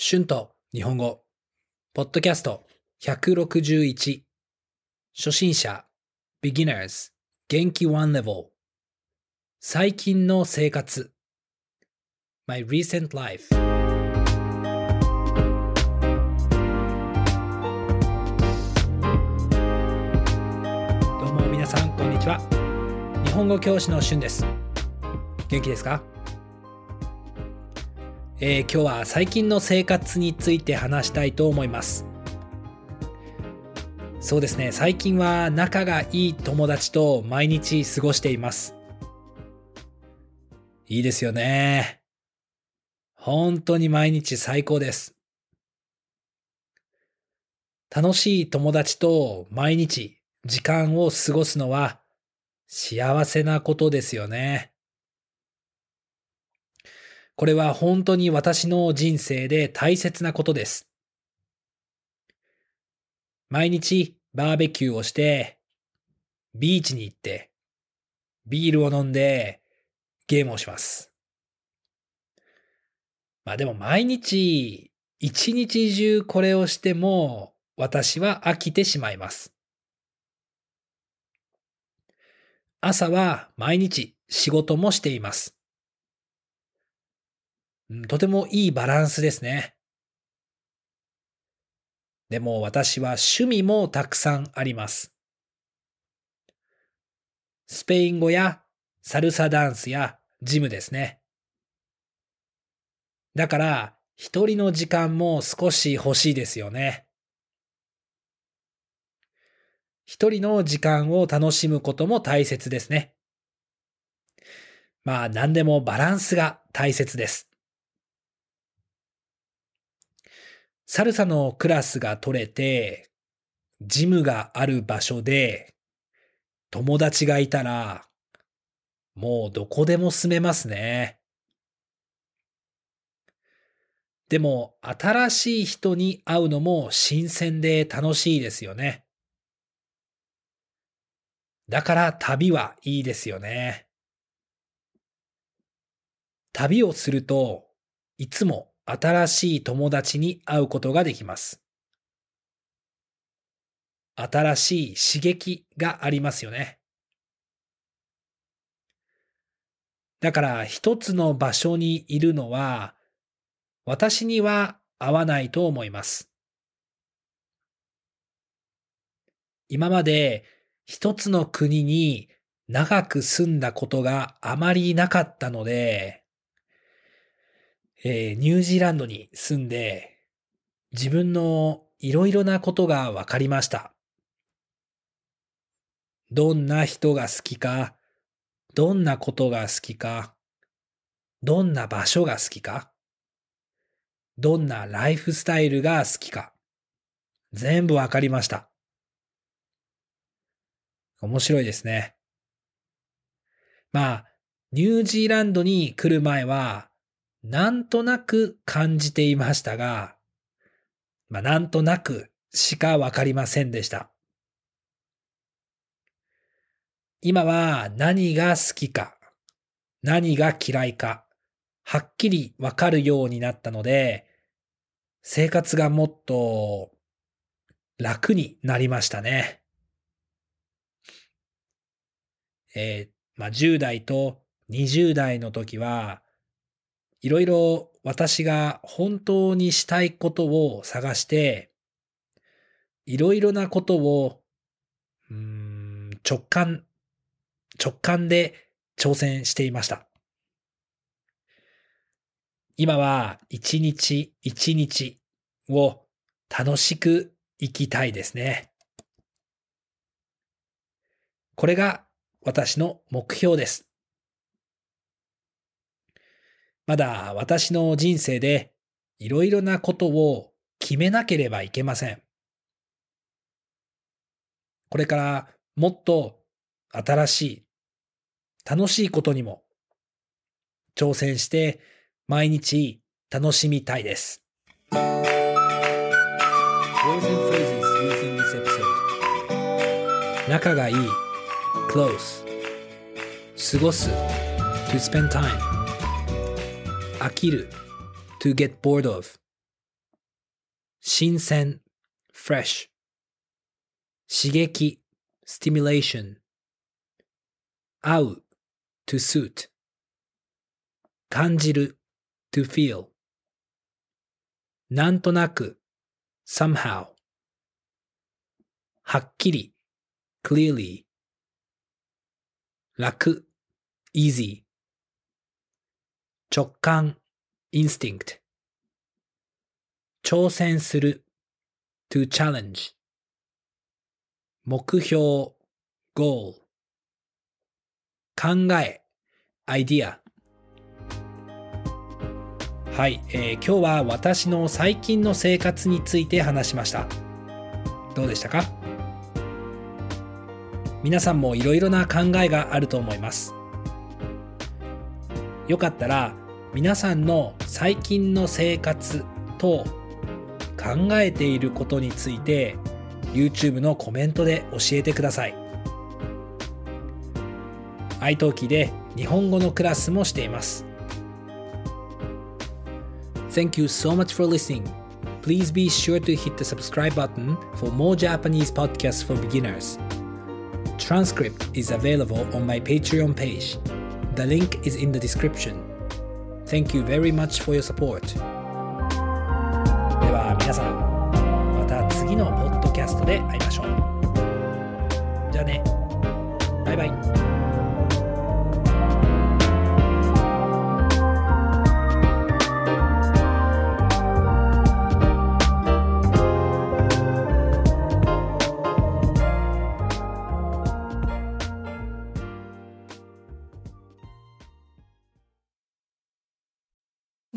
春と日本語、ポッドキャスト。161、初心者、beginners、元気 one level、最近の生活、my recent life。どうも皆さん、こんにちは。日本語教師の春です。元気ですか？えー、今日は最近の生活について話したいと思います。そうですね、最近は仲がいい友達と毎日過ごしています。いいですよね。本当に毎日最高です。楽しい友達と毎日時間を過ごすのは幸せなことですよね。これは本当に私の人生で大切なことです。毎日バーベキューをして、ビーチに行って、ビールを飲んで、ゲームをします。まあでも毎日、一日中これをしても、私は飽きてしまいます。朝は毎日仕事もしています。とてもいいバランスですね。でも私は趣味もたくさんあります。スペイン語やサルサダンスやジムですね。だから一人の時間も少し欲しいですよね。一人の時間を楽しむことも大切ですね。まあ何でもバランスが大切です。サルサのクラスが取れて、ジムがある場所で、友達がいたら、もうどこでも住めますね。でも、新しい人に会うのも新鮮で楽しいですよね。だから旅はいいですよね。旅をすると、いつも新しい友達に会うことができます。新しい刺激がありますよね。だから一つの場所にいるのは私には合わないと思います。今まで一つの国に長く住んだことがあまりなかったので、えー、ニュージーランドに住んで、自分のいろいろなことが分かりました。どんな人が好きか、どんなことが好きか、どんな場所が好きか、どんなライフスタイルが好きか、全部分かりました。面白いですね。まあ、ニュージーランドに来る前は、なんとなく感じていましたが、まあ、なんとなくしかわかりませんでした。今は何が好きか、何が嫌いか、はっきりわかるようになったので、生活がもっと楽になりましたね。えー、まあ、10代と20代の時は、いろいろ私が本当にしたいことを探して、いろいろなことを、うん、直感、直感で挑戦していました。今は一日一日を楽しく生きたいですね。これが私の目標です。まだ私の人生でいろいろなことを決めなければいけません。これからもっと新しい、楽しいことにも挑戦して毎日楽しみたいです。仲がいい close 過ごす to spend time 飽きる to get bored of 新鮮 fresh 刺激 stimulation 合う to suit 感じる to feel なんとなく somehow はっきり clearly 楽 easy 直感 instinct 挑戦する to challenge 目標 goal 考え idea はい、えー、今日は私の最近の生活について話しました。どうでしたか？皆さんもいろいろな考えがあると思います。よかったら皆さんの最近の生活と考えていることについて YouTube のコメントで教えてください iTalki で日本語のクラスもしています Thank you so much for listening. Please be sure to hit the subscribe button for more Japanese podcasts for beginners. Transcript is available on my Patreon page. The link is in the description. Thank you very much for your support. では皆さん、また次のポッドキャストで会いましょう。じゃあね。バイバイ。